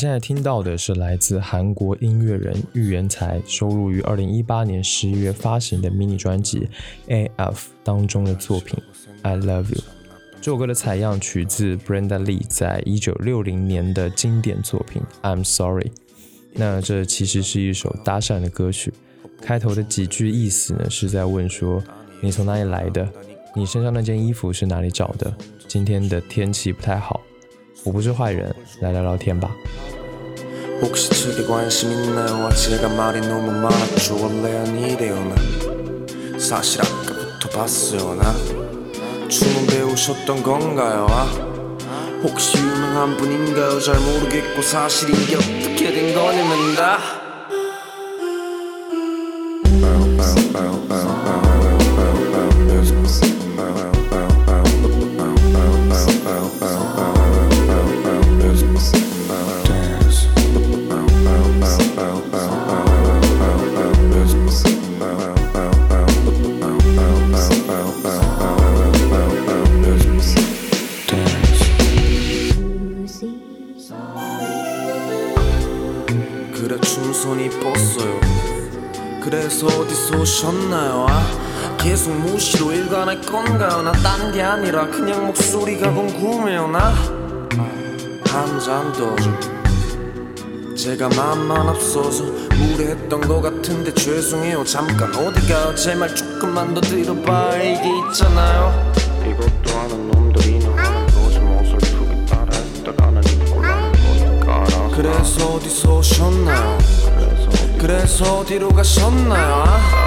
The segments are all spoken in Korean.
现在听到的是来自韩国音乐人玉元才收录于二零一八年十一月发行的迷你专辑《A.F》当中的作品《I Love You》。这首歌的采样取自 Brenda Lee 在一九六零年的经典作品《I'm Sorry》。那这其实是一首搭讪的歌曲，开头的几句意思呢是在问说你从哪里来的，你身上那件衣服是哪里找的，今天的天气不太好。我不是坏人，来聊聊天吧。 혹시 저게 관심 있나요? 아, 제가 말이 너무 많았죠 원래 아니래요 나 사실 아까부터 봤어요 나 춤은 배우셨던 건가요? 아? 혹시 유명한 분인가요? 잘 모르겠고 사실 이게 어떻게 된 거냐면 다 그래 춤선이 뻗어요 그래서 어디서 오셨나요? 아? 계속 무시로 일관할 건가요? 나딴게 아니라 그냥 목소리가 궁금해요 나 한 잔더 제가 맘만 앞서서 무례했던 것 같은데 죄송해요 잠깐 어디 가요 제 말 조금만 더 들어봐 이게 있잖아요 이것도 아는 놈 그래서 어디서 오셨나요? 그래서 어디로 가셨나요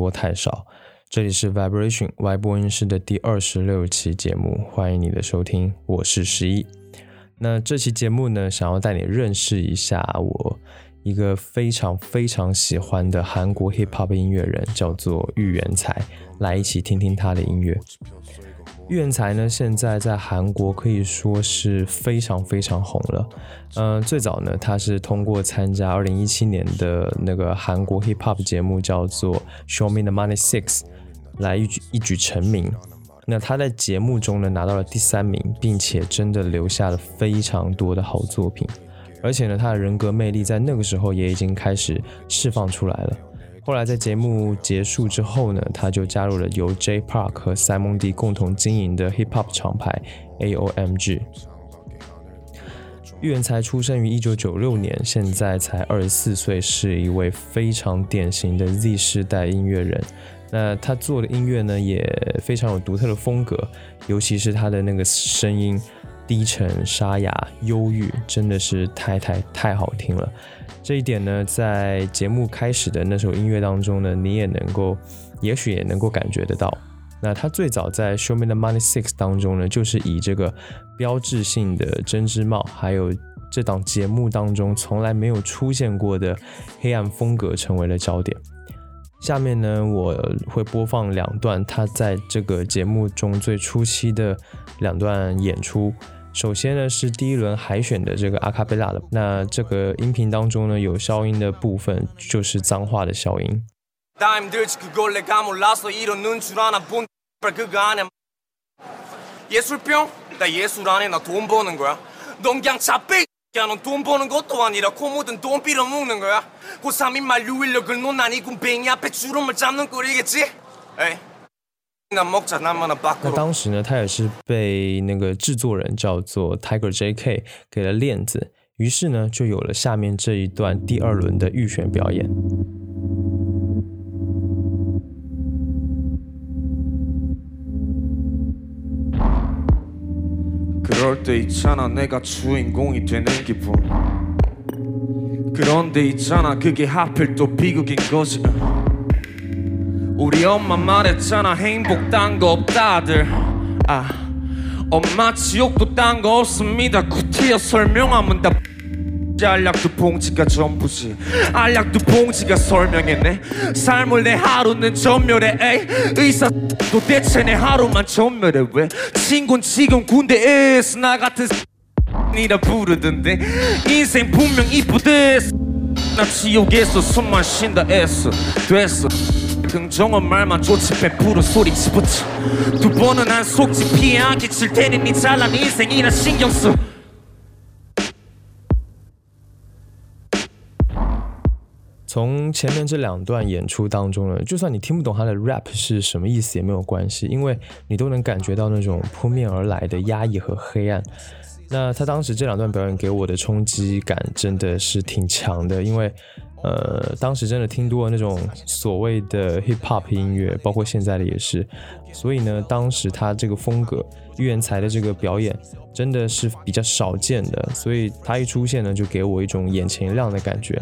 多，太少。这里是 Vibration Y 播音室的第二十六期节目，欢迎你的收听，我是十一。那这期节目呢，想要带你认识一下我一个非常非常喜欢的韩国 Hip Hop 音乐人，叫做玉元才，来一起听听他的音乐。玉元才呢，现在在韩国可以说是非常非常红了。嗯、最早呢，他是通过参加二零一七年的那个韩国 hip hop 节目，叫做《Show Me the Money Six》，来一举一举成名。那他在节目中呢拿到了第三名，并且真的留下了非常多的好作品。而且呢，他的人格魅力在那个时候也已经开始释放出来了。后来在节目结束之后呢，他就加入了由 J Park 和 Simon D 共同经营的 hip hop 厂牌 AOMG。玉元才出生于一九九六年，现在才二十四岁，是一位非常典型的 Z 世代音乐人。那他做的音乐呢，也非常有独特的风格，尤其是他的那个声音低沉、沙哑、忧郁，真的是太太太好听了。这一点呢，在节目开始的那首音乐当中呢，你也能够，也许也能够感觉得到。那他最早在《Show Me the Money Six》当中呢，就是以这个标志性的针织帽，还有这档节目当中从来没有出现过的黑暗风格成为了焦点。下面呢，我会播放两段他在这个节目中最初期的两段演出。首先呢是第一轮海选的这个阿卡贝拉的，那这个音频当中呢有消音的部分，就是脏话的消音。那当时呢他也是被那个制作人叫做 tiger jk 给了链子于是呢就有了下面这一段第二轮的预选表演。 우리 엄마 말했잖아 행복 딴 거 없다들. 아 엄마 지옥도 딴 거 없습니다. 구태여 설명하면 다 알약도 봉지가 전부지. 알약도 봉지가 설명했네. 삶을 내 하루는 전멸해 에이. 의사 도대체 내 하루만 전멸해 왜? 친구는 지금 군대에서 나 같은 이라 부르던데. 인생 분명 이쁘대. 나 지옥에서 숨만 쉰다 애써. 됐어 긍정한 말만 좋지 100% 소리 집어쳐 두 번은 안 속지 피해 안 끼칠 테니 니 잘난 인생이나 신경 써从前面这两段演出当中呢，就算你听不懂他的 rap 是什么意思也没有关系，因为你都能感觉到那种扑面而来的压抑和黑暗。那他当时这两段表演给我的冲击感真的是挺强的，因为 呃，当时真的听多了那种所谓的 hip hop 音乐，包括现在的也是，所以呢，当时他这个风格，预言才的这个表演真的是比较少见的，所以他一出现呢，就给我一种眼前一亮的感觉。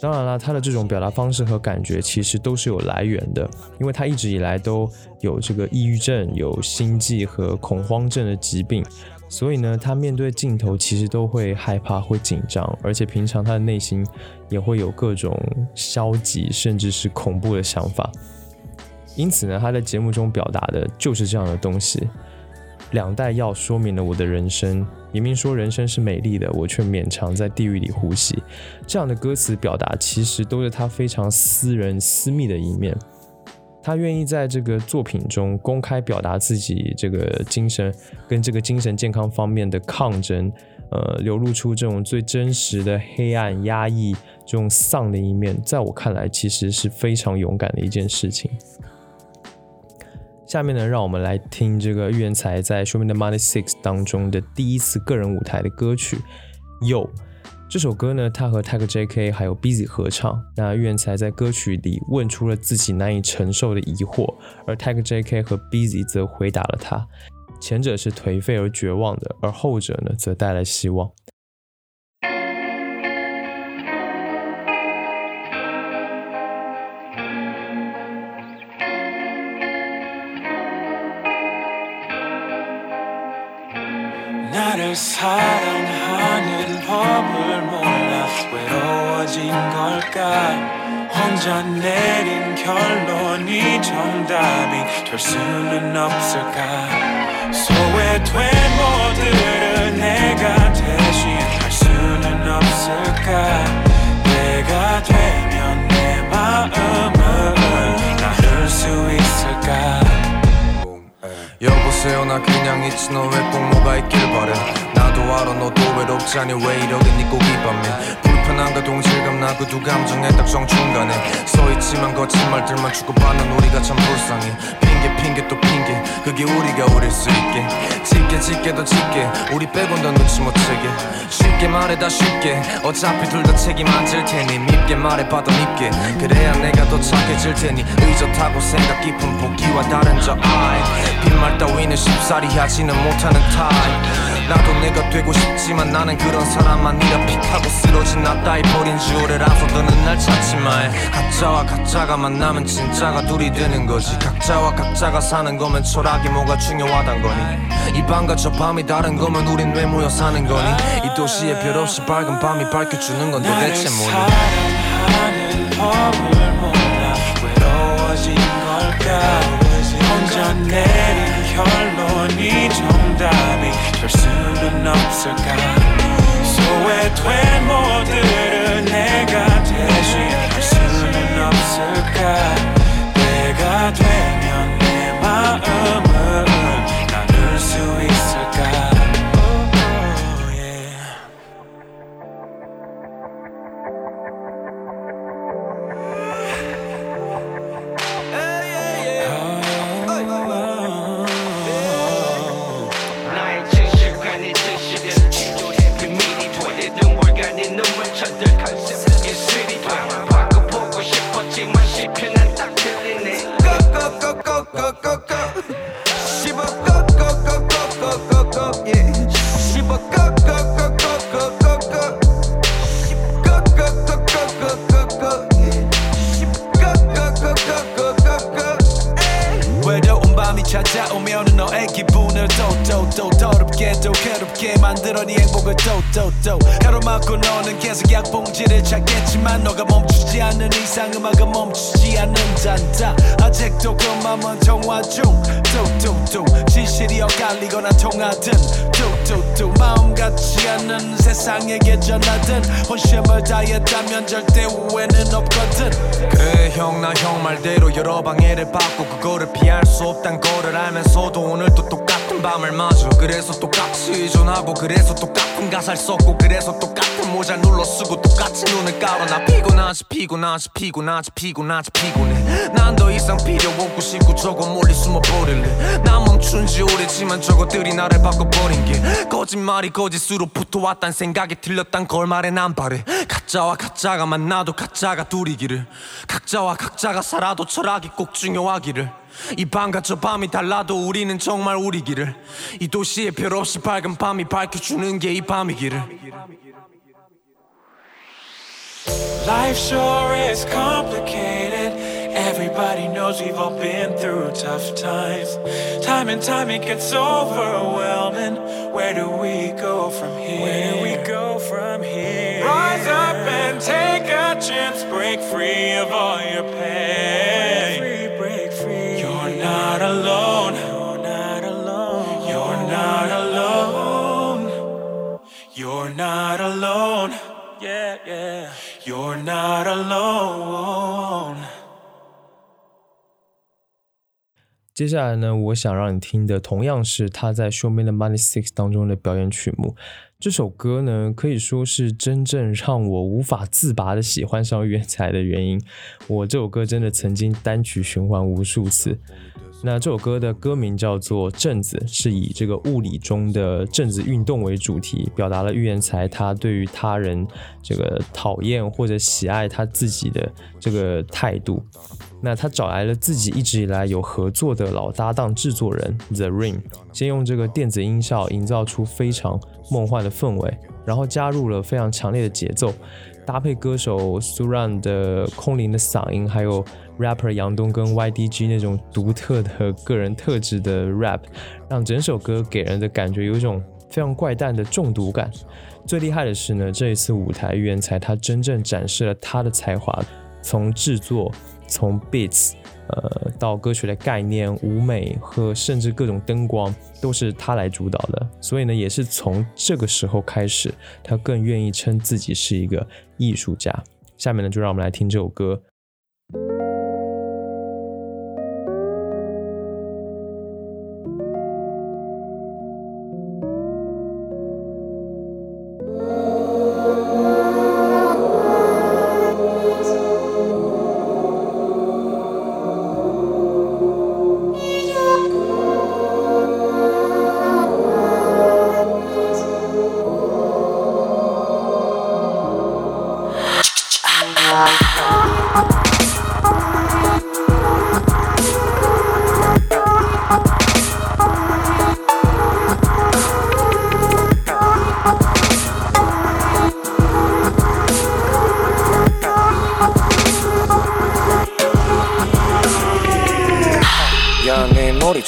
当然了，他的这种表达方式和感觉其实都是有来源的，因为他一直以来都有这个抑郁症、有心悸和恐慌症的疾病，所以呢，他面对镜头其实都会害怕、会紧张，而且平常他的内心也会有各种消极甚至是恐怖的想法。因此呢，他在节目中表达的就是这样的东西。两袋药说明了我的人生，明明说人生是美丽的，我却勉强在地狱里呼吸。这样的歌词表达其实都是他非常私人、私密的一面。他愿意在这个作品中公开表达自己这个精神跟这个精神健康方面的抗争，呃，流露出这种最真实的黑暗、压抑、这种丧的一面，在我看来，其实是非常勇敢的一件事情。下面呢，让我们来听这个玉元才在《Show Me the Money Six》当中的第一次个人舞台的歌曲《Yo》。这首歌呢，他和 Tiger J.K. 还有 Busy 合唱。那玉元才在歌曲里问出了自己难以承受的疑惑，而 Tiger J.K. 和 Busy 则回答了他。前者是颓废而绝望的，而后者呢，则带来希望。 나를 사랑하는 법을 몰라 외로워진 걸까? 혼자 내린 결론이 정답이 될 수는 없을까? 소외된 모두를 내가 대신할 수는 없을까? 내가 되면 내 마음을 나눌 수 있을까? 여보세요 나 그냥 있지 너왜 꼭 뭐가 있길 바래. 나도 알아 너도 외롭지 않니 왜 이러겠니 꼭 이 밤에 불편함과 동질감 나그두 감정의 딱 정 중간에 서있지만 거친 말들만 주고받는 우리가 참 불쌍해. 핑계 핑계 또 핑계. 그게 우리가 우릴 수 있게. 짙게 짙게 더 짙게 우리 빼곤 더 눈치 못 채게. 쉽게 말해 다 쉽게. 어차피 둘 다 책임 안 질 테니 밉게 말해봐도 밉게. 그래야 내가 더 착해질 테니. 의젓하고 생각 깊은 보기와 다른 저 아이 빈말 따위는 쉽사리 하지는 못하는 타입. 나도 내가 되고 싶지만 나는 그런 사람 아니라 픽하고 쓰러진 나 따위 버린 지 오래라서 너는 날 찾지 마 가짜와 가짜가 만나면 진짜가 둘이 되는 거지. 각자와 각자가 사는 거면 철학이 뭐가 중요하단 거니? 이 밤과 저 밤이 다른 거면 우린 왜 모여 사는 거니? 이 도시에 별 없이 밝은 밤이 밝혀주는 건 도대체 뭐니? 사랑하는 법을 몰라. 외로워진 걸까 내린 결론이 정답이 될 수는 없을까? 소외된 모두를 내가 대신할 수는 없을까? 내가 되면 내 마음을 나눌 수 있을까 또또또 가로 막고 너는 계속 약봉지를 찾겠지만 너가 멈추지 않는 이상 음악은 멈추지 않는단다 아직도 그 맘은 통화 중. 뚝뚝뚝. 진실이 엇갈리거나 통하든. 뚝뚝뚝. 마음 같지 않는 세상에게 전하든. 혼신을 다했다면 절대 후회는 없거든. 그래 형나 형 말대로 여러 방해를 받고 그거를 피할 수 없단 거를 알면서도 오늘도 똑같 은 밤을 맞아 그래서 똑같이 의존하고 그래서 똑같은 가사를 썼고 그래서 똑같은 모자 눌러 쓰고 똑같이 눈을 깔아 나 피곤하지 피곤하지 피곤하지 피곤하지 피곤해. 난 더 이상 필요 없고 싶고 저거 멀리 숨어버릴래. 난 멈춘 지 오래지만 저것들이 나를 바꿔버린 게 거짓말이 거짓으로 붙어왔단 생각이 틀렸단 걸 말해 난 바래. 가짜와 가짜가 만나도 가짜가 둘이기를. 각자와 각자가 살아도 철학이 꼭 중요하기를 이 밤과 저 밤이 달라도 우리는 정말 우리기를 이 도시에 별 없이 밝은 밤이 밝혀주는 게 이 밤이기를 Life sure is complicated. Everybody knows we've all been through tough times. Time and time it gets overwhelming. Where do we go from here? Where do we go from here? Rise up and take a chance. Break free of all your pain. Not alone. You're not alone. You're not alone. You're not alone. Yeah, yeah. You're not alone. 接下来呢，我想让你听的同样是他在《Show Me the Money Six》当中的表演曲目。这首歌呢，可以说是真正让我无法自拔的喜欢上原才的原因。我这首歌真的曾经单曲循环无数次。那这首歌的歌名叫做《镇子》，是以这个物理中的镇子运动为主题，表达了预言才他对于他人这个讨厌或者喜爱他自己的这个态度。那他找来了自己一直以来有合作的老搭档制作人 The Ring，先用这个电子音效营造出非常梦幻的氛围，然后加入了非常强烈的节奏，搭配歌手 Suran 的空灵的嗓音，还有 rapper 杨东跟 YDG 那种独特的个人特质的 rap，让整首歌给人的感觉有一种非常怪诞的中毒感。最厉害的是呢，这一次舞台预言才他真正展示了他的才华，从制作。从 beats，呃，到歌曲的概念、舞美和甚至各种灯光，都是他来主导的。所以呢，也是从这个时候开始，他更愿意称自己是一个艺术家。下面呢，就让我们来听这首歌。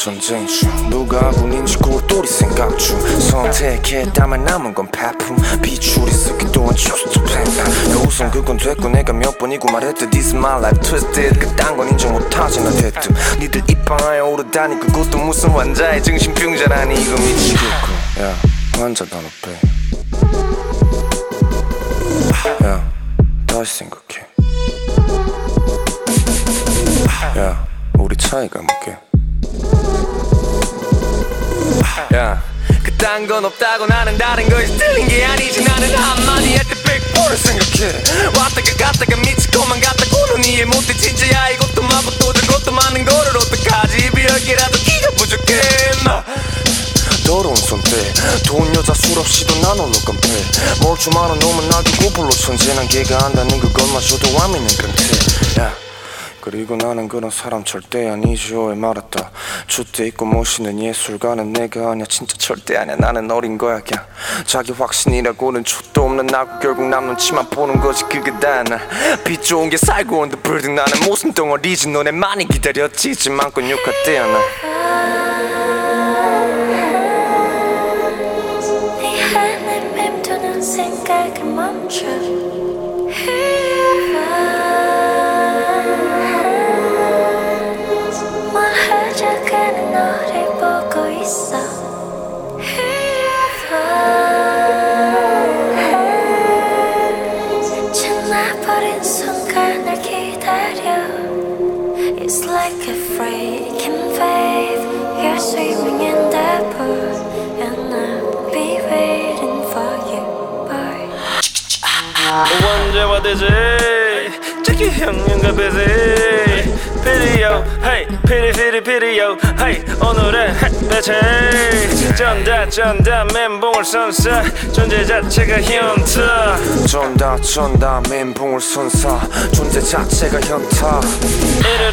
전쟁 중. 누가 군인지 꼴똘히 생각 중. 선택했다만 남은 건 파품. 비추리 쓰기 또한 축소팬 우선 그건 됐고 내가 몇 번이고 말했듯 This is my life twisted. 그딴 건 인정 못하지 나 대뜸. 니들 입방아에 오르다니 그것도 무슨 환자의 정신병자라니 이거 미치겠고. 야 환자 단어 빼야 다시 생각해. 야 우리 차이가 뭐게 야 그딴 건 없다고 나는 다른 것이 틀린 게 아니지. 나는 한마디 할때 백보를 생각해. 왔다가 갔다가 미치고만 갔다고는 이해 못해 진짜야. 이것도 마고 또 저것도 많은 거를 어떡하지? 비열기라도 기가 부족해. 나 더러운 손때 돈 여자 술 없이도 난 홀로 깜패 멀쩡한 놈은 나도 고불로 천재난 걔가 안다는 그것마저도 와미는 강태 야 그리고 나는 그런 사람 절대 아니죠. 에 말았다. 주대 있고 모시는 예술가는 내가 아니야. 진짜 절대 아니야. 나는 어린 거야 그냥. 자기 확신이라고는 족도 없는 나고 결국 남 눈치만 보는 거지 그게 다나빛 좋은 게 살고 온the building 나는 무슨 덩어리지. 너네 많이 기다렸지. 맘껏 욕할 때야 나. 멈춰 와대지. 저기 형님과 비지. 피리요 헤이 피리 피리 피리요 헤이. 오늘의 햇볕에 전다 전다 멘붕을 선사. 존재 자체가 현타. 전다 전다 멘붕을 선사. 존재 자체가 현타. 이르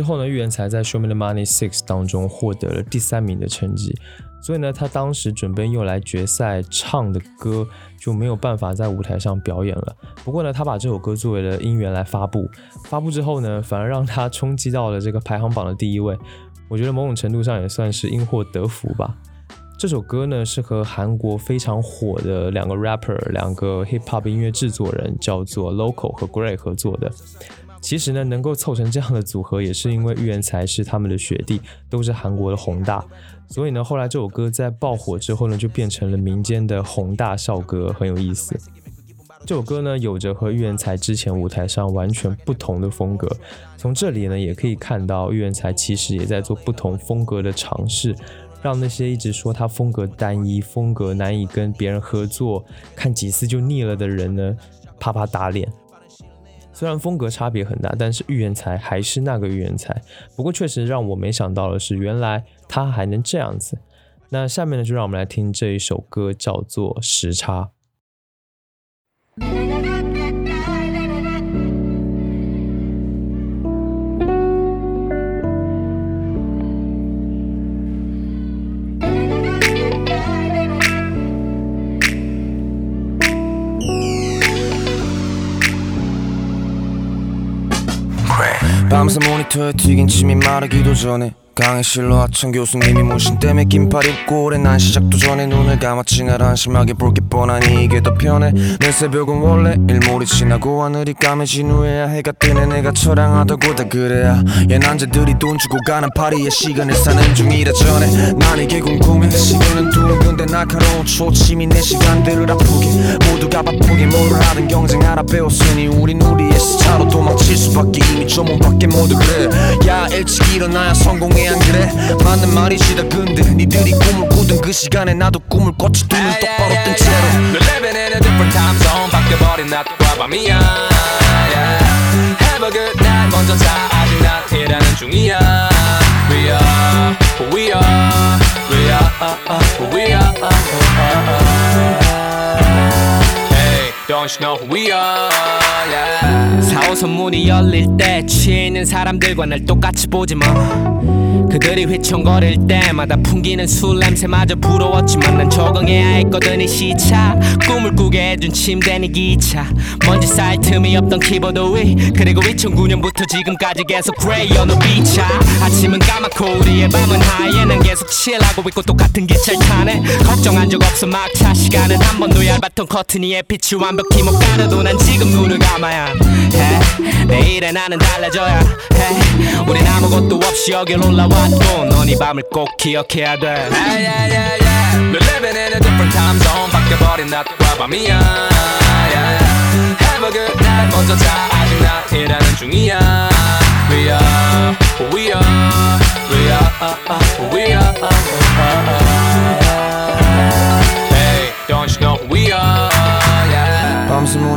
之后呢，玉元才在《Show Me the Money Six》当中获得了第三名的成绩，所以呢，他当时准备用来决赛唱的歌就没有办法在舞台上表演了。不过呢，他把这首歌作为了音源来发布，发布之后呢，反而让他冲击到了这个排行榜的第一位。我觉得某种程度上也算是因祸得福吧。这首歌呢是和韩国非常火的两个 rapper、两个 hip hop 音乐制作人叫做 Local 和 Gray 合作的。其实呢，能够凑成这样的组合，也是因为玉元才是他们的学弟，都是韩国的宏大，所以呢，后来这首歌在爆火之后呢，就变成了民间的宏大校歌，很有意思。这首歌呢，有着和玉元才之前舞台上完全不同的风格。从这里呢，也可以看到玉元才其实也在做不同风格的尝试，让那些一直说他风格单一、风格难以跟别人合作、看几次就腻了的人呢，啪啪打脸。虽然风格差别很大，但是预言才还是那个预言才。不过确实让我没想到的是，原来他还能这样子。那下面呢，就让我们来听这一首歌，叫做《时差》。 밤새 모니터에 튀긴 침이 마르기도 전에 강의실로 하천 교수님이 문신 때문에 긴팔 입고 오래 난 시작도 전에 눈을 감았지 날 한심하게 볼 게 뻔하니 이게 더 편해. 내 새벽은 원래 일몰이 지나고 하늘이 까매진 후에야 해가 뜨네. 내가 처량하다고 다 그래야. 얘 남자들이 돈 주고 가는 파리에 시간을 사는 중이라 전에. 난 이게 궁금해 시계는 둥근데 날카로운 초침이 내 시간들을 아프게. 모두가 바쁘게 뭐를 하든 경쟁하라 배웠으니 우린 우리의 스타로 도망칠 수밖에. 이미 조문 밖에 모두 그래. 야 일찍 일어나야 성공해야 안 그래 맞는 말이시다 근데 니들이 꿈을 꾸던 그 시간에 나도 꿈을 꿨지 눈을 똑바로 뜬 채로 We're living in a different time zone 바뀌어버린 낮과 밤이야 yeah. Have a good night 먼저 자 아직 난 일하는 중이야 We are we are We are who we are Hey don't you know who we are yeah. 4호선 문이 열릴 때 취해 있는 사람들과 날 똑같이 보지 마. 그들이 휘청거릴 때마다 풍기는 술 냄새마저 부러웠지만 난 적응해야 했거든 이 시차. 꿈을 꾸게 해준 침대 니 기차. 먼지 쌓일 틈이 없던 키보드 위. 그리고 2009년부터 지금까지 계속 그레이 on the beat ya. 아침은 까맣고 우리의 밤은 하얘 난 계속 칠하고 있고 똑같은 기차를 타네. 걱정한 적 없어. 막차 시간은 한 번도 얇았던 커튼이 햇빛을 완벽히 못 가려도 난 지금 눈을 감 아야 해 내일의 나는 달라져야 해 우린 아무것도 없이 여길 올라왔고 넌이 밤을 꼭 기억해야 돼 Yeah, yeah, yeah, yeah. We're living in a different time zone 바뀌어버린 낮과 밤이야 yeah. Have a good night 먼저 자 아직 난 일하는 중이야 We are who we are We are who we are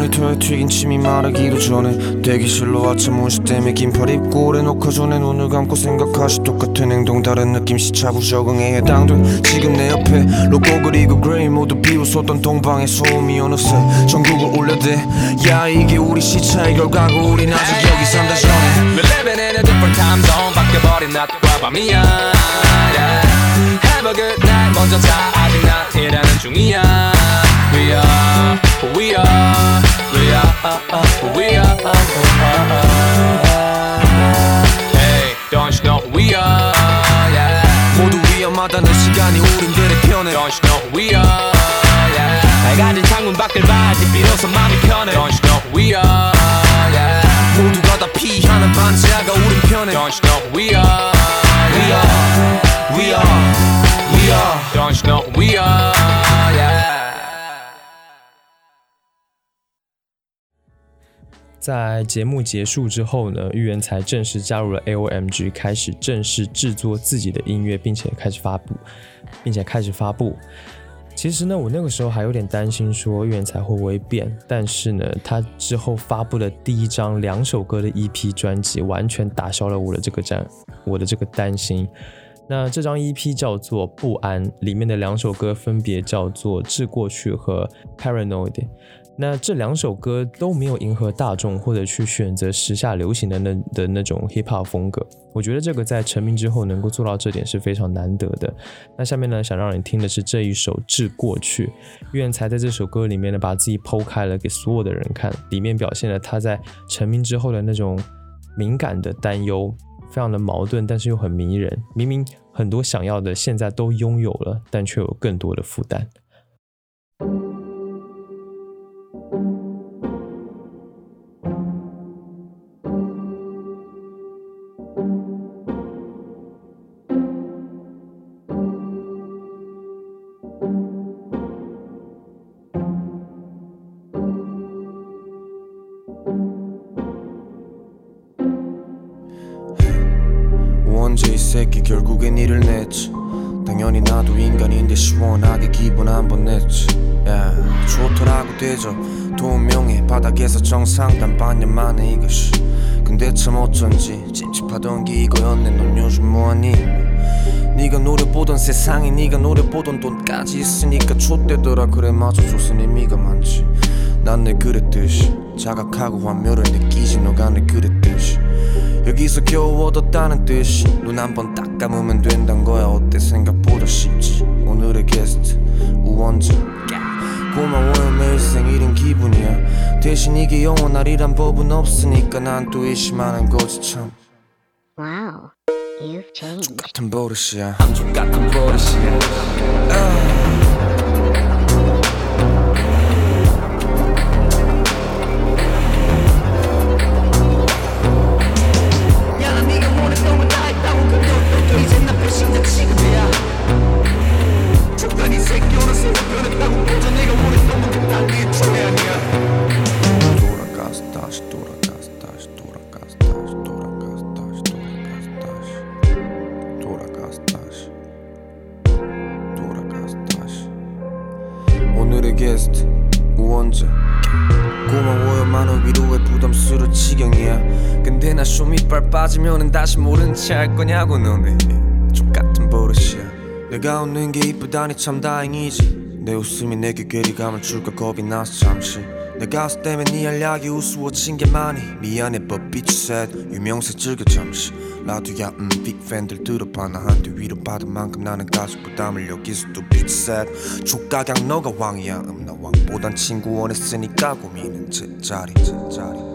밤새 모니터에 튀긴 침이 마르기도 전에 대기실로 아참 문신 때문에 긴팔 입고 오래 녹화 전에 눈을 감고 생각하지 똑같은 행동 다른 느낌 시차부 적응에 해당돼 지금 내 옆에 로꼬 그리고 그레이 모두 비웃었던 동방의 소음이 어느새 전국을 울려대. 야 이게 우리 시차의 결과고 우린 아직 여기 산다 전에. We're living in different time zone. 바뀌어버린 낮과 밤이야 yeah. Have a good night. 먼저 자 아직 난 일하는 중이야. We are who we are We are we are Hey don't you know we are yeah. 모두 위험하다는 시간이 우린들의 편에 Don't you know we are yeah. 밝아진 창문 밖을 봐야지 비로소 마음이 편해 Don't you know we are yeah. 모두가 다 피하는 반지하가 우린 편에 Don't you know we are We are We are We are Don't you know we are 在节目结束之后呢，玉原才正式加入了 AOMG，开始正式制作自己的音乐，并且开始发布，并且开始发布。其实呢，我那个时候还有点担心说玉原才会不会变，但是呢，他之后发布的第一张两首歌的 EP 专辑，完全打消了我的这个担，我的这个担心。那这张 EP 叫做《不安》，里面的两首歌分别叫做《致过去》和《Paranoid》。那这两首歌都没有迎合大众，或者去选择时下流行的那的那种 hip hop 风格。我觉得这个在成名之后能够做到这点是非常难得的。那下面呢，想让你听的是这一首《致过去》。岳才在这首歌里面呢，把自己剖开了给所有的人看，里面表现了他在成名之后的那种敏感的担忧，非常的矛盾，但是又很迷人。明明很多想要的现在都拥有了，但却有更多的负担。 시원하게 기분 한번 냈지. 야 좋더라고 대접 돈 명예 바닥에서 정상단 반년 만에 이것이. 근데 참 어쩐지 찝찝하던 게 이거였네. 넌 요즘 뭐하니? 네가 노려보던 세상에 네가 노려보던 돈까지 있으니까 좆되더라. 그래 맞아. 줬은 의미가 많지. 난내 그랬듯이 자각하고 환멸을 느끼지. 너가 내 그랬듯이 여기서 겨우 얻었다는 뜻이. 눈 한 번 딱 감으면 된단 거야. 어때? 생각보다 쉽지 오늘의 게스트 우원재 고마워요 매일 생일인 기분이야. 대신 이게 영원하리란 법은 없으니까 난 또 의심하는 거지 참. Wow, you've changed. 같은 버릇이야. 족 같은 버릇이야. 돌 다시 모른 채할 거냐고 너네. 족같은 버릇이야. 내가 웃는 게 이쁘다니 참 다행이지. 내 웃음이 내게 괴리감을 줄까 겁이 나서 잠시. 내 가수 때문에 네 알약이 우스워진 게 많이. 미안해 but bitch said. 유명세 즐겨 잠시. 라두야 음 빅팬들 들어봐. 나한테 위로 받은 만큼 나는 가수 부담을 여기서 또 bitch said. 족가강 너가 왕이야. 음나 왕보단 친구 원했으니까 고민은 제자리 제자리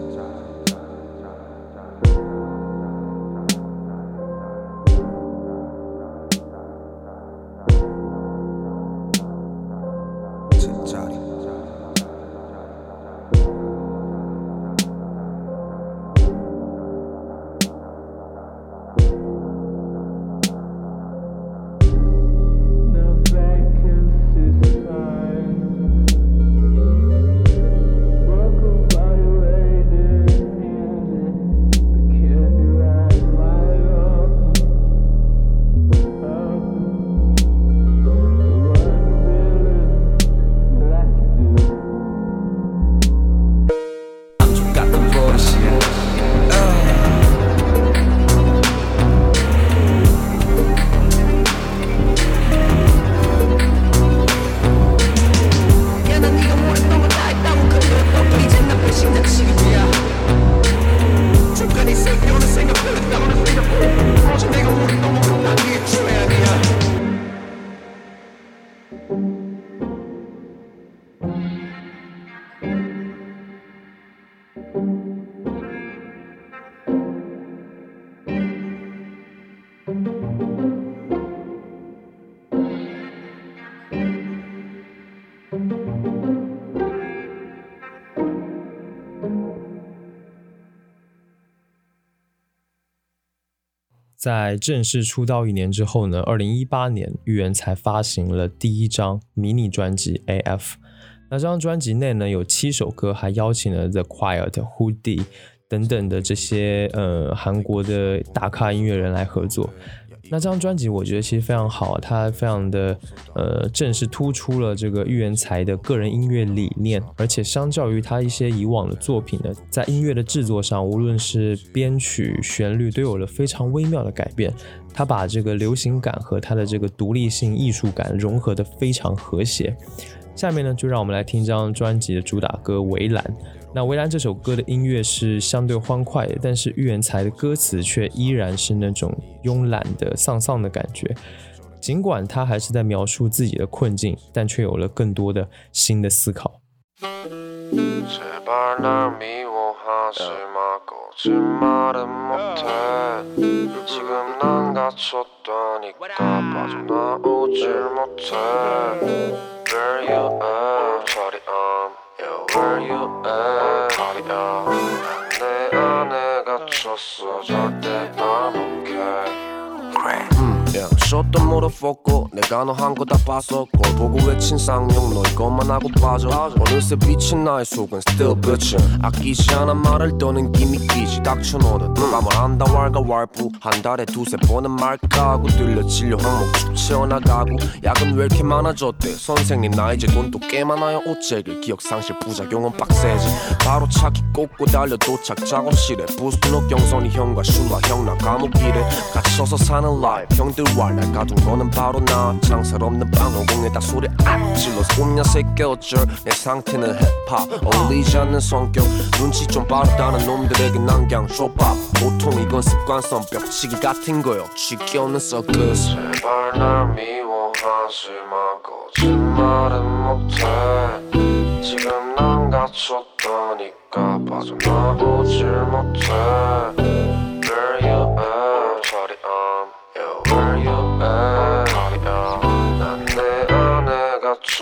在正式出道一年之后呢，二零一八年，玉元才发行了第一张迷你专辑《AF》。那这张专辑内呢有七首歌，还邀请了 The Quiet、Hoodie 等等的这些呃韩国的大咖音乐人来合作。那这张专辑我觉得其实非常好，它非常的呃正式突出了这个玉元才的个人音乐理念，而且相较于他一些以往的作品呢，在音乐的制作上，无论是编曲、旋律都有了非常微妙的改变。他把这个流行感和他的这个独立性、艺术感融合的非常和谐。下面呢，就让我们来听这张专辑的主打歌《围栏》。那《围栏》这首歌的音乐是相对欢快的，但是玉元才的歌词却依然是那种慵懒的、丧丧的感觉。尽管他还是在描述自己的困境，但却有了更多的新的思考。Where you at? 내 안에 갇혔어. 절대 안 okay Yeah, 숏도 물어보고 내가 너 한 거다꼴 보고 외친 쌍욕 너 이것만 하고 빠져. 어느새 비친 나의 속은 still bitchin 아끼지 않아 말을 떠는 기믹이지. 닥쳐 너는 누가 뭘 안다 왈가 왈부. 한 달에 두세 번은 말까 하고 들려 진료 항목 축 채워나가고. 약은 왜 이렇게 많아졌대? 선생님 나 이제 돈또꽤 많아요. 어째길 기억 상실 부작용은 빡세지. 바로 차키 꽂고 달려 도착. 작업실에 부스노 경선이 형과 슐라 형나 감옥 길에 갇혀서 사는 라이프 형들 왈날 가둔 거는 바로 나. 창살 없는 방어공에다 소리 악 질러서 옴냐새 깨어져 내 상태는 힙합. 어울리지 않는 성격. 눈치 좀 빠르다는 놈들에게 난 그냥 쇼밥 보통 이건 습관성 벽치기 같은 거요. 쥐껴는 서커스. 제발 날 미워하지 마 거짓말은 못해. 지금 난 갇혔다니까. 빠져나오질 못해. Where you at?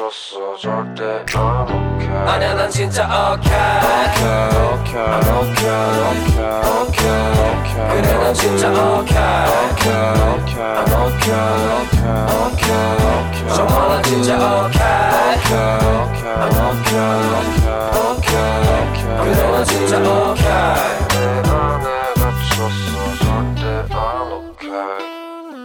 갇혔어 절대 안 okay 아니야 난 진짜 okay okay okay okay okay 그래 난 진짜 okay Okay okay I'm okay okay okay okay 정말 난 진짜 okay Okay okay I'm okay okay okay okay 그래 난 진짜 안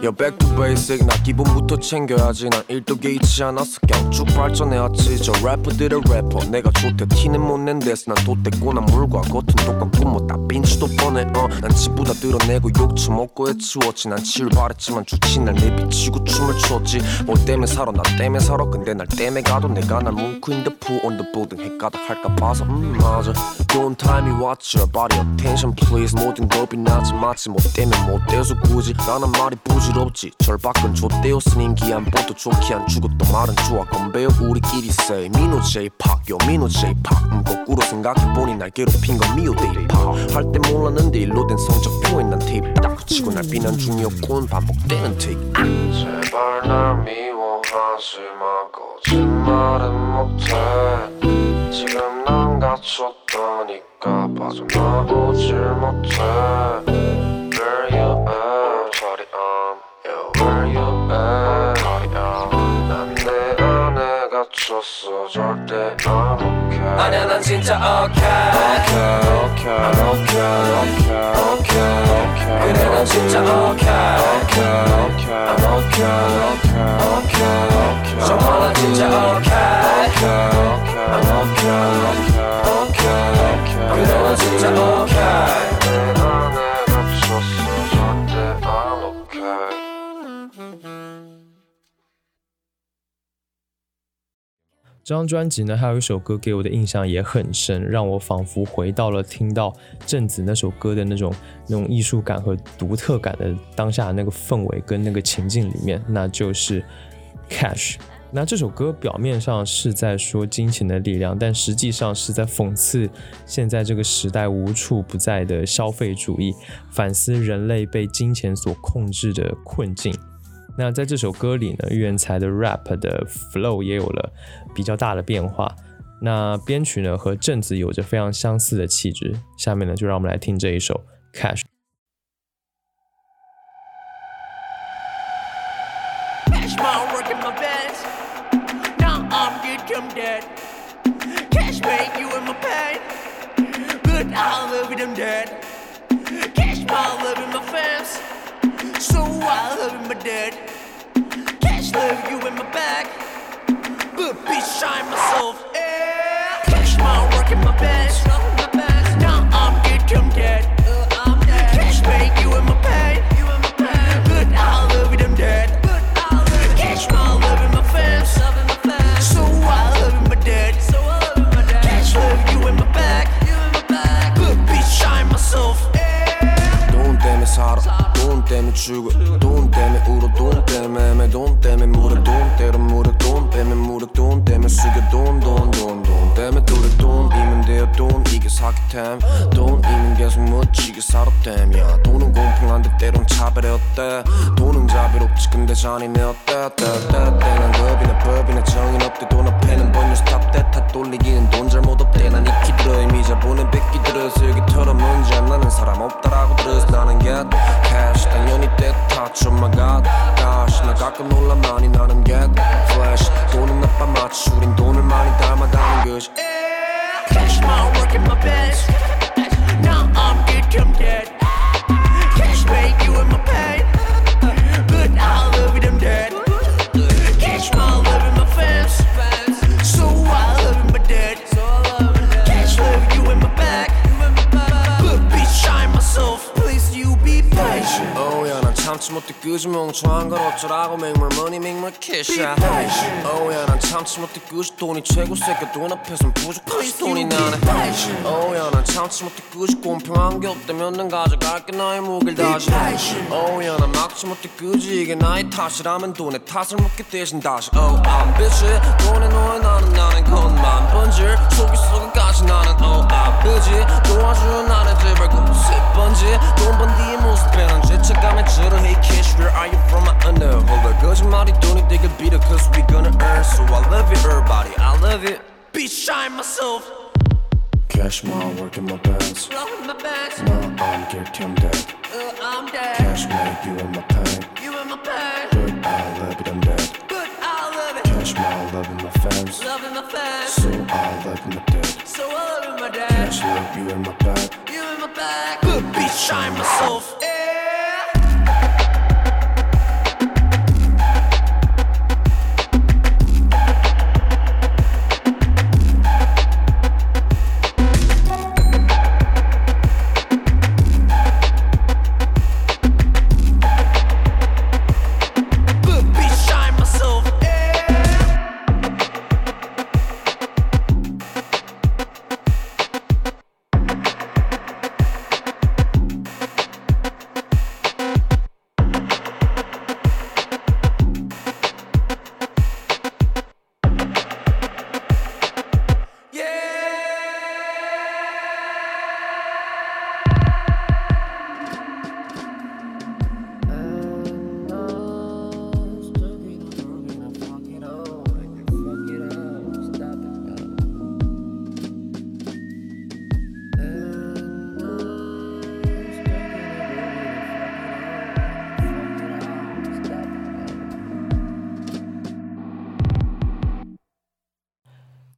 Yo back to basic. 나 기본부터 챙겨야지. 난 일도 개의치 않았어 그냥 쭉 발전해왔지. 저 래퍼들의 래퍼. 내가 좋대. 티는 못 낸데서 난난 물과 겉은 똑같고 뭐다 빈치도 뻔해. 어난 집보다 드러내고 욕좀 먹고 해치웠지. 난 치를 바랬지만 주친 날 내비치고 춤을 췄지. 뭐 때문에 살아? 나 때문에 살아? 근데 날 때문에 가도 내가 날 pool on the building. 핵가다 할까 봐서 음 맞아. 좋은 타임이 왔지 your body. Attention please. 모든 겁이 나지 마치 뭐 때문에 못 돼서 굳이. 나는 말이 부 질없지. 절박은 좆대였으니 기한 보도 좋게 안또 말은 좋아 건배요. 우리끼리 say 민호 J-pop. 요 민호 J-pop. 음 거꾸로 생각해보니 날 괴롭힌 건 미호 데이팝 할때 몰랐는데 일로 된 성적표에 난 테이프 딱 붙이고 날 비난 중이었군. 반복되는 take 제발 날 미워하지 마 거짓말은 못해 지금 난 갇혔다니까 빠져나오질 못해. Where you at? 갇혔어 절대 안 okay 아니야 난 진짜 okay Okay, okay, okay, okay, okay 그래 난 진짜 okay Okay, okay, I'm okay, okay, okay, okay 정말 난 진짜 okay Okay, okay, I'm okay, okay, okay, okay 그래 난 진짜 안 这张专辑呢，还有一首歌给我的印象也很深，让我仿佛回到了听到郑子那首歌的那种那种艺术感和独特感的当下那个氛围跟那个情境里面，那就是《Cash》。那这首歌表面上是在说金钱的力量，但实际上是在讽刺现在这个时代无处不在的消费主义，反思人类被金钱所控制的困境。那在这首歌里呢，岳元才的 rap 的 flow 也有了比较大的变化。那编曲呢和正子有着非常相似的气质。下面呢，就让我们来听这一首 Cash。Love in my dead. Cash love you in my back. But be I'm myself. Yeah. Cash my work in my pants. dame 20 Dun dame uro dun dame Ame dun dame mura dun Tero mura dun dame mura dun dame Syke dun dun dun dun Dame dure dun Imen det er 돈돈 이게 사기템. 돈이면 계속 멋지게 살았댐 야 돈은 공평한데 때론 차별해 어때? 돈은 자비롭지 근데 잔인해 어때? 때때때난 겁이나 법이나 정인 없대. 돈 앞에는 번유 스탑 때다 돌리기는 돈 잘못 없대. 난 익히 들어 이미 자본은 뺏기 들어서 여기 안 나는 사람 없다라고 들어서 나는 get cash 당연히 때타쳐 my god. Gosh 나 가끔 놀라 많이 나는 get flash 돈은 나빠 마치 우린 돈을 많이 닮아가는 것이 Catch my work in my pants. Now I'm dead. In my pain. But I love it, I'm dead. My love 참지 못해 끄지 멍청한 걸 어쩌라고 money make more cash yeah. Oh yeah 난 참지 못해 끄지 돈이 최고 새끼 돈 앞에선 부족하지 돈이 나네. Oh yeah 난 참지 못해 끄지 공평한 게 없다면 난 가져갈게 나의 무게를 다시. Oh yeah 난 막지 못해 끄지 이게 나의 탓이라면 돈의 탓을 묻게 대신 다시. Oh I'm busy. 돈에 놓여 나는 나는 것만 번질 속이 속까지 나는 Oh I'm busy 도와줘 나는 제발 곳에 번지 돈번 뒤의 모습에 난 죄책감에 질어 Hey cash where are you from I know hold on 거짓말이 돈이 되길 빌어 Cause we gonna earn So I love it everybody I love it Bitch, I'm myself. Cash my work in my pants Love in my pants. Now I'm getting dead Uh, I'm dead. Cash make you in my pain You in my pain. But I love it I'm dead But I love it. Cash my love in my fans Love in my fans. So I love my dead So I love my dad. Cash love you in my back You in my back. Good bitch, I'm myself. Yeah.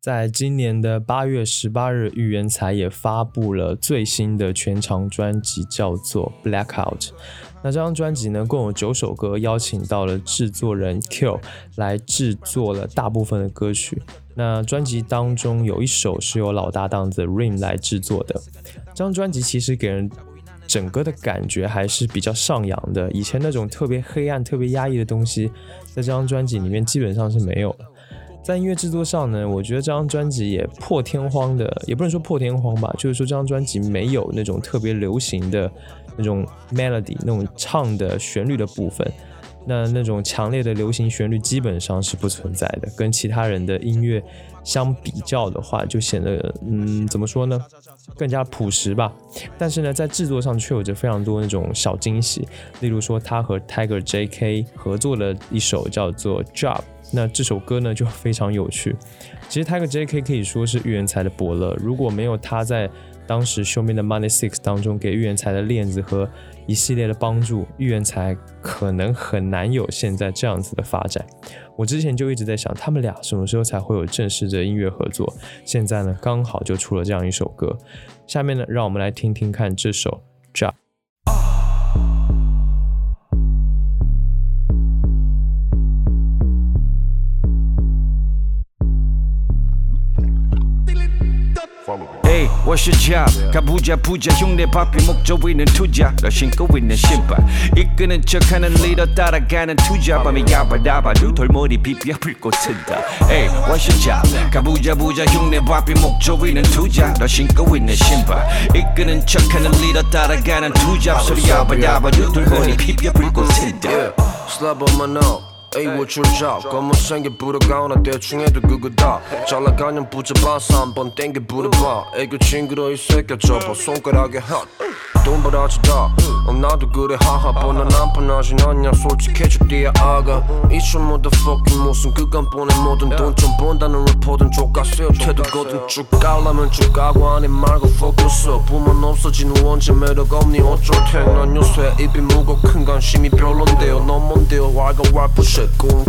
在今年的八月十八日，玉元才也发布了最新的全长专辑，叫做《Blackout》。那这张专辑呢，共有九首歌，邀请到了制作人 Q 来制作了大部分的歌曲。那专辑当中有一首是由老搭档 The Rim 来制作的。这张专辑其实给人整个的感觉还是比较上扬的，以前那种特别黑暗、特别压抑的东西，在这张专辑里面基本上是没有了。在音乐制作上呢，我觉得这张专辑也破天荒的，也不能说破天荒吧，就是说这张专辑没有那种特别流行的那种 melody，那种唱的旋律的部分。那那种强烈的流行旋律基本上是不存在的，跟其他人的音乐相比较的话，就显得嗯，怎么说呢，更加朴实吧。但是呢，在制作上却有着非常多那种小惊喜，例如说他和 Tiger J.K 合作了一首叫做《Job》，那这首歌呢就非常有趣。其实 Tiger J.K 可以说是玉元才的伯乐，如果没有他在当时《Show me 的 money Six》当中给玉元才的链子和一系列的帮助，玉元才可能很难有现在这样子的发展。我之前就一直在想，他们俩什么时候才会有正式的音乐合作？现在呢，刚好就出了这样一首歌。下面呢，让我们来听听看这首《Job》。What's your job? 가부자 부자 흉내 바삐 목조 있는 투자. 너 신고 있는 신발. 이끄는 척하는 리더 따라가는 투자. 밤에 야바다바 눈돌머리 비비어 불꽃 튄다. Hey, what's your job? 가부자 부자 흉내 바삐 목조 있는 투자. 너 신고 있는 신발. 이끄는 척하는 리더 따라가는 투자. 소리 야바다바 눈돌머리 비비어 불꽃 튄다. Slap on my nose 에이 your job 검은색에 불어가오나 대충 해도 그거다. 잘 나가면 붙잡아서 한번 땡겨 부려봐. 애교 친구로 이 새끼 접어 손가락에 핫 돈바라지다. 어, 나도 그래 하하. 보나 안 편하진 않냐 솔직해져 띠야 아가. 이촌 motherfucking 무슨 그간 보내 모든 돈 좀 번다는 report은 족가세요. 태도거든 쭉 가려면 쭉 가고 아니 말고 focus up. 부문 없어진 후 언제 매력 없니? 어쩔 텐난 요새 입이 무거 큰 관심이 별론데요. 넌 뭔데요? 왈가왈 부셔 꿈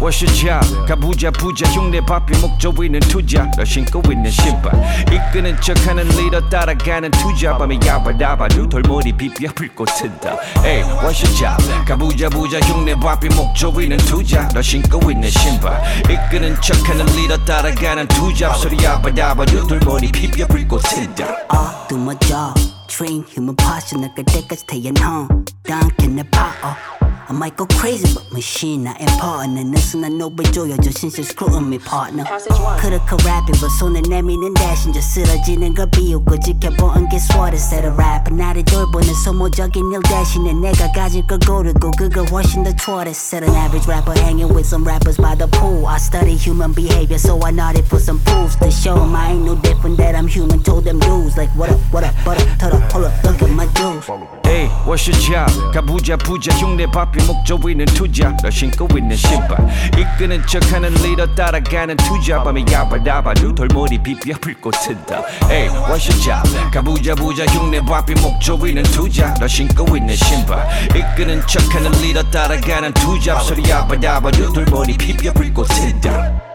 what's your job? 가부자 부자 흉내 바삐 목조 있는 투자. 너 신고 있는 신발. 이끄는 척하는 리더 따라가는 투자. 밤에 야바다바 눈돌머리 비비어 불꽃 튄다. Hey, what's your job? 가부자 부자 흉내 바삐 목조 있는 투자. 너 신고 있는 신발. 이끄는 척하는 리더 따라가는 투자. 소리 야바다바 눈돌머리 비비어 불꽃 튄다. All through my job. Train human passion like a decker's that's staying home. Dunk in the pot. Oh. I might go crazy, but machine not important. And this and I know, but joy, just since you're screwing me, partner. Coulda could rap but soon and name and dash and just sit a gin and gabi. Go jick your button, get swatted, set a rap. And now the door, but it's so more jugging, nil dashing. And I got you go to go, good, go washing the tortoise. Set an average rapper hanging with some rappers by the pool. I study human behavior, so I nodded for some proofs to show 'em I ain't no different that I'm human. Told them dudes, like, what up, what up, what up, hold up, look at my dudes. Hey, what's your job? 가부자 부자. 흉내 바삐 목조 있는 투자. 너 신고 있는 신발. 이끄는 척하는 리더 따라가는 투자. 밤에 야바다바 눈돌머리 비비어 불꽃 튄다. Hey, what's your job? 가부자 부자. 흉내 바삐 목조 있는 투자. 너 신고 있는 신발. 이끄는 척하는 리더 따라가는 투자. 소리 야바다바 눈돌머리 비비어 불꽃 튄다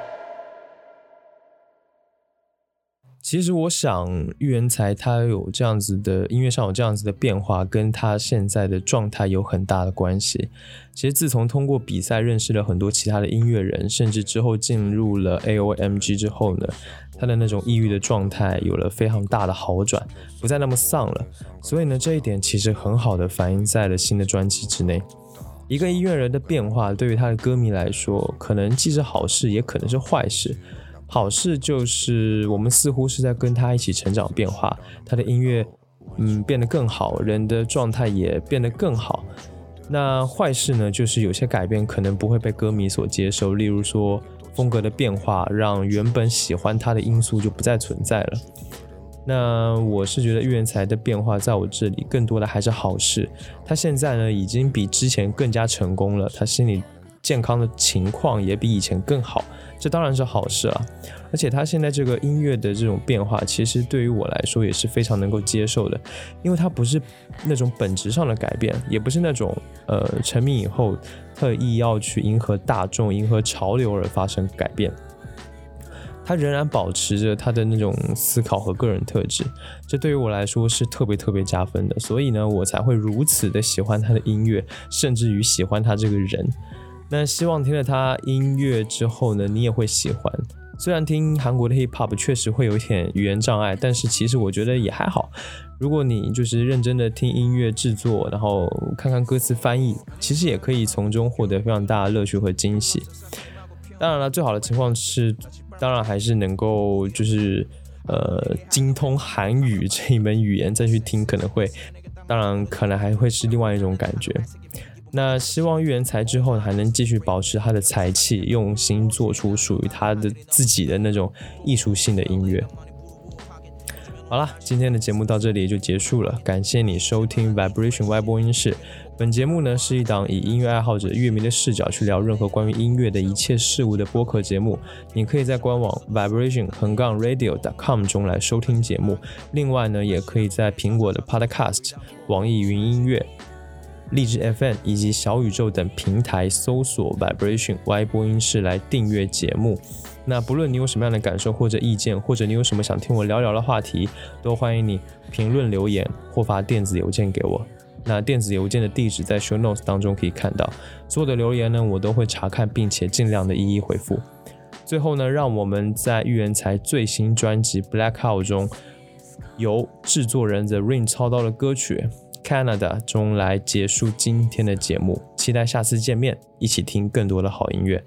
其实我想，玉元才他有这样子的音乐上有这样子的变化，跟他现在的状态有很大的关系。其实自从通过比赛认识了很多其他的音乐人，甚至之后进入了 AOMG 之后呢，他的那种抑郁的状态有了非常大的好转，不再那么丧了。所以呢，这一点其实很好的反映在了新的专辑之内。一个音乐人的变化，对于他的歌迷来说，可能既是好事，也可能是坏事。好事就是我们似乎是在跟他一起成长变化，他的音乐嗯变得更好，人的状态也变得更好。那坏事呢，就是有些改变可能不会被歌迷所接受，例如说风格的变化，让原本喜欢他的因素就不再存在了。那我是觉得玉元才的变化，在我这里更多的还是好事。他现在呢，已经比之前更加成功了，他心理健康的情况也比以前更好。这当然是好事了，而且他现在这个音乐的这种变化，其实对于我来说也是非常能够接受的，因为它不是那种本质上的改变，也不是那种呃成名以后特意要去迎合大众、迎合潮流而发生改变。他仍然保持着他的那种思考和个人特质，这对于我来说是特别特别加分的，所以呢，我才会如此的喜欢他的音乐，甚至于喜欢他这个人。那希望听了他音乐之后呢，你也会喜欢。虽然听韩国的 hip hop 确实会有一点语言障碍，但是其实我觉得也还好。如果你就是认真的听音乐制作，然后看看歌词翻译，其实也可以从中获得非常大的乐趣和惊喜。当然了，最好的情况是，当然还是能够就是呃精通韩语这一门语言再去听，可能会，当然可能还会是另外一种感觉。那希望预言才之后还能继续保持他的才气，用心做出属于他的自己的那种艺术性的音乐。好了，今天的节目到这里就结束了，感谢你收听 Vibration 外播音室。本节目呢是一档以音乐爱好者、乐迷的视角去聊任何关于音乐的一切事物的播客节目。你可以在官网 vibration 横杠 radio dot com 中来收听节目，另外呢，也可以在苹果的 Podcast、网易云音乐。荔枝 FM 以及小宇宙等平台搜索 Vibration Y 播音室来订阅节目。那不论你有什么样的感受或者意见，或者你有什么想听我聊聊的话题，都欢迎你评论留言或发电子邮件给我。那电子邮件的地址在 Show Notes 当中可以看到。所有的留言呢，我都会查看，并且尽量的一一回复。最后呢，让我们在预言才最新专辑 Blackout 中，由制作人 The Rain 操刀的歌曲。Canada 中来结束今天的节目，期待下次见面，一起听更多的好音乐。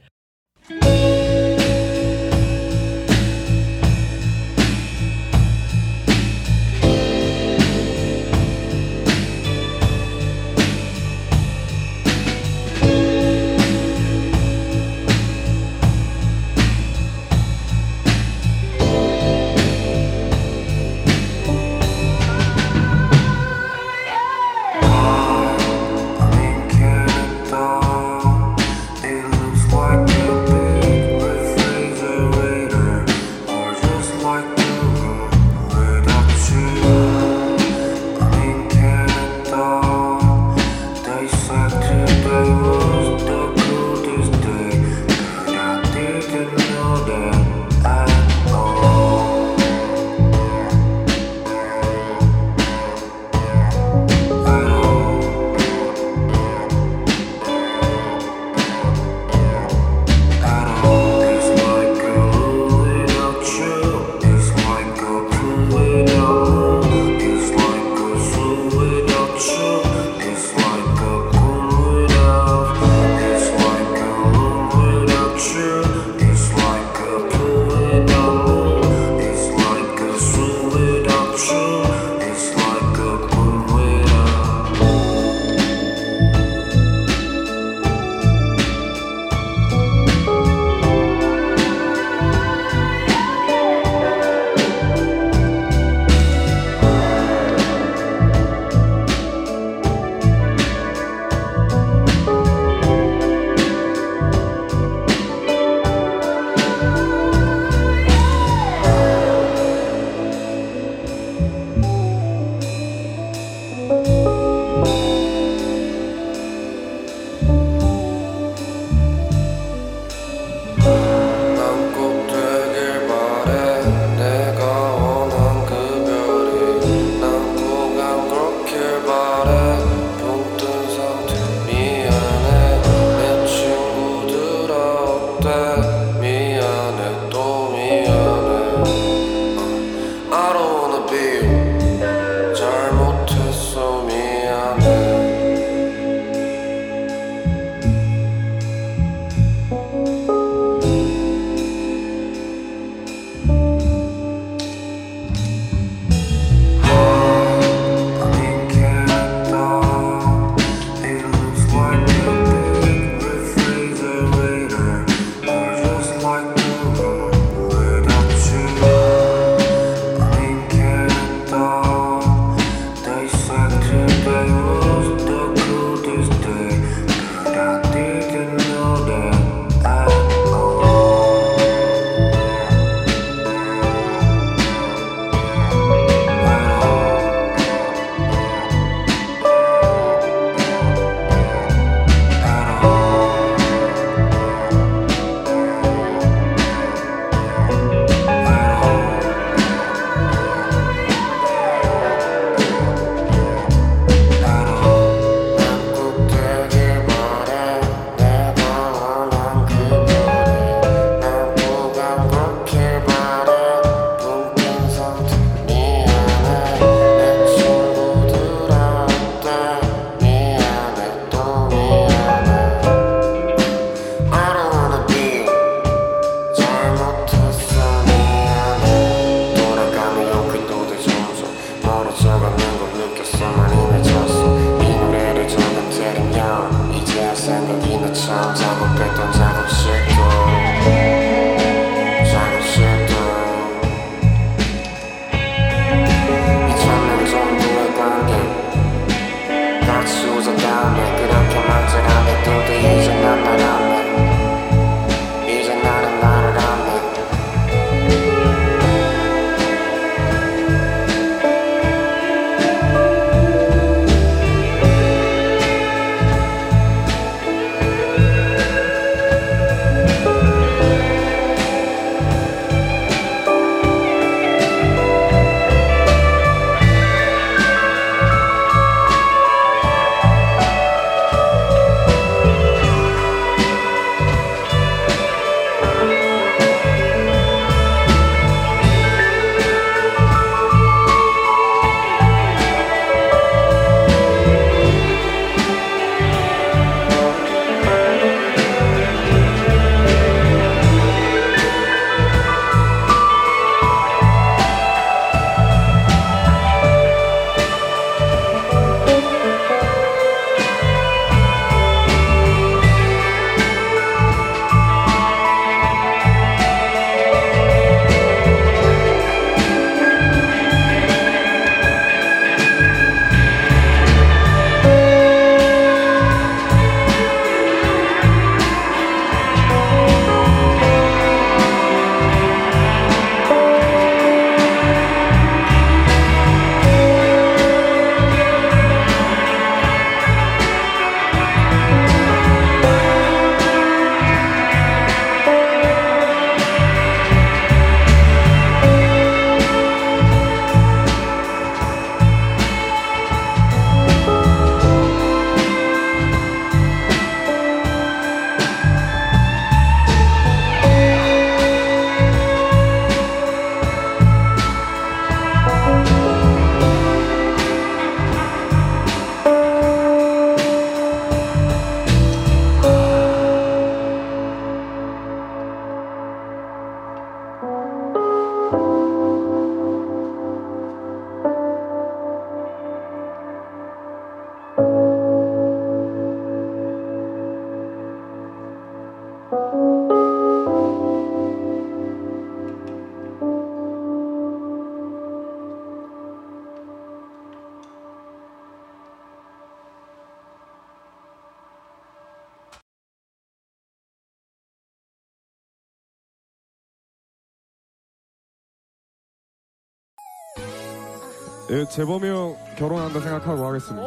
예, 재범이 형 결혼한다 생각하고 하겠습니다.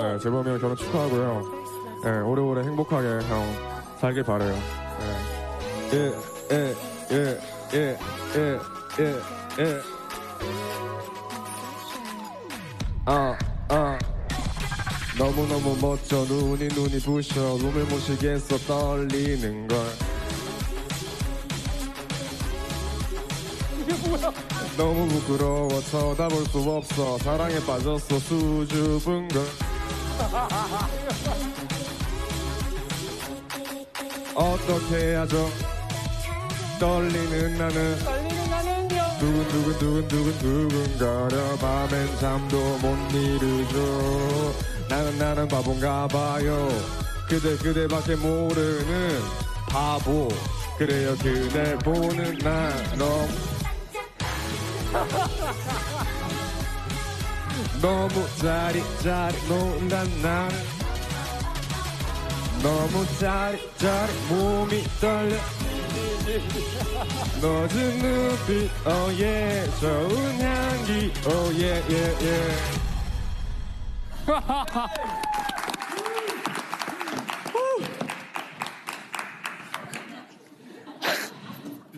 예, 재범이 형 결혼 축하하고요. 예, 오래오래 행복하게 형 살길 바래요. 예, 예, 예, 예, 예, 예, 예, 예. 아, 아. 너무너무 멋져 눈이 눈이 부셔 룸을 못 쉬겠어 떨리는 걸 너무 부끄러워 쳐다볼 수 없어 사랑에 빠졌어 수줍은 걸. 어떻게 해야죠? 떨리는 나는 두근두근 두근두근 두근거려. 밤엔 잠도 못 이루죠. 나는 나는 바본가 봐요. 그대 그대밖에 모르는 바보. 그래요 그댈 보는 나 너무 너무 짜리짜리 논단 난 너무 짜리짜리 몸이 떨려. 늦은 눈빛 어예. 좋은 향기 오예예예.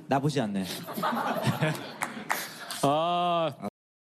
나쁘지 않네. Ah.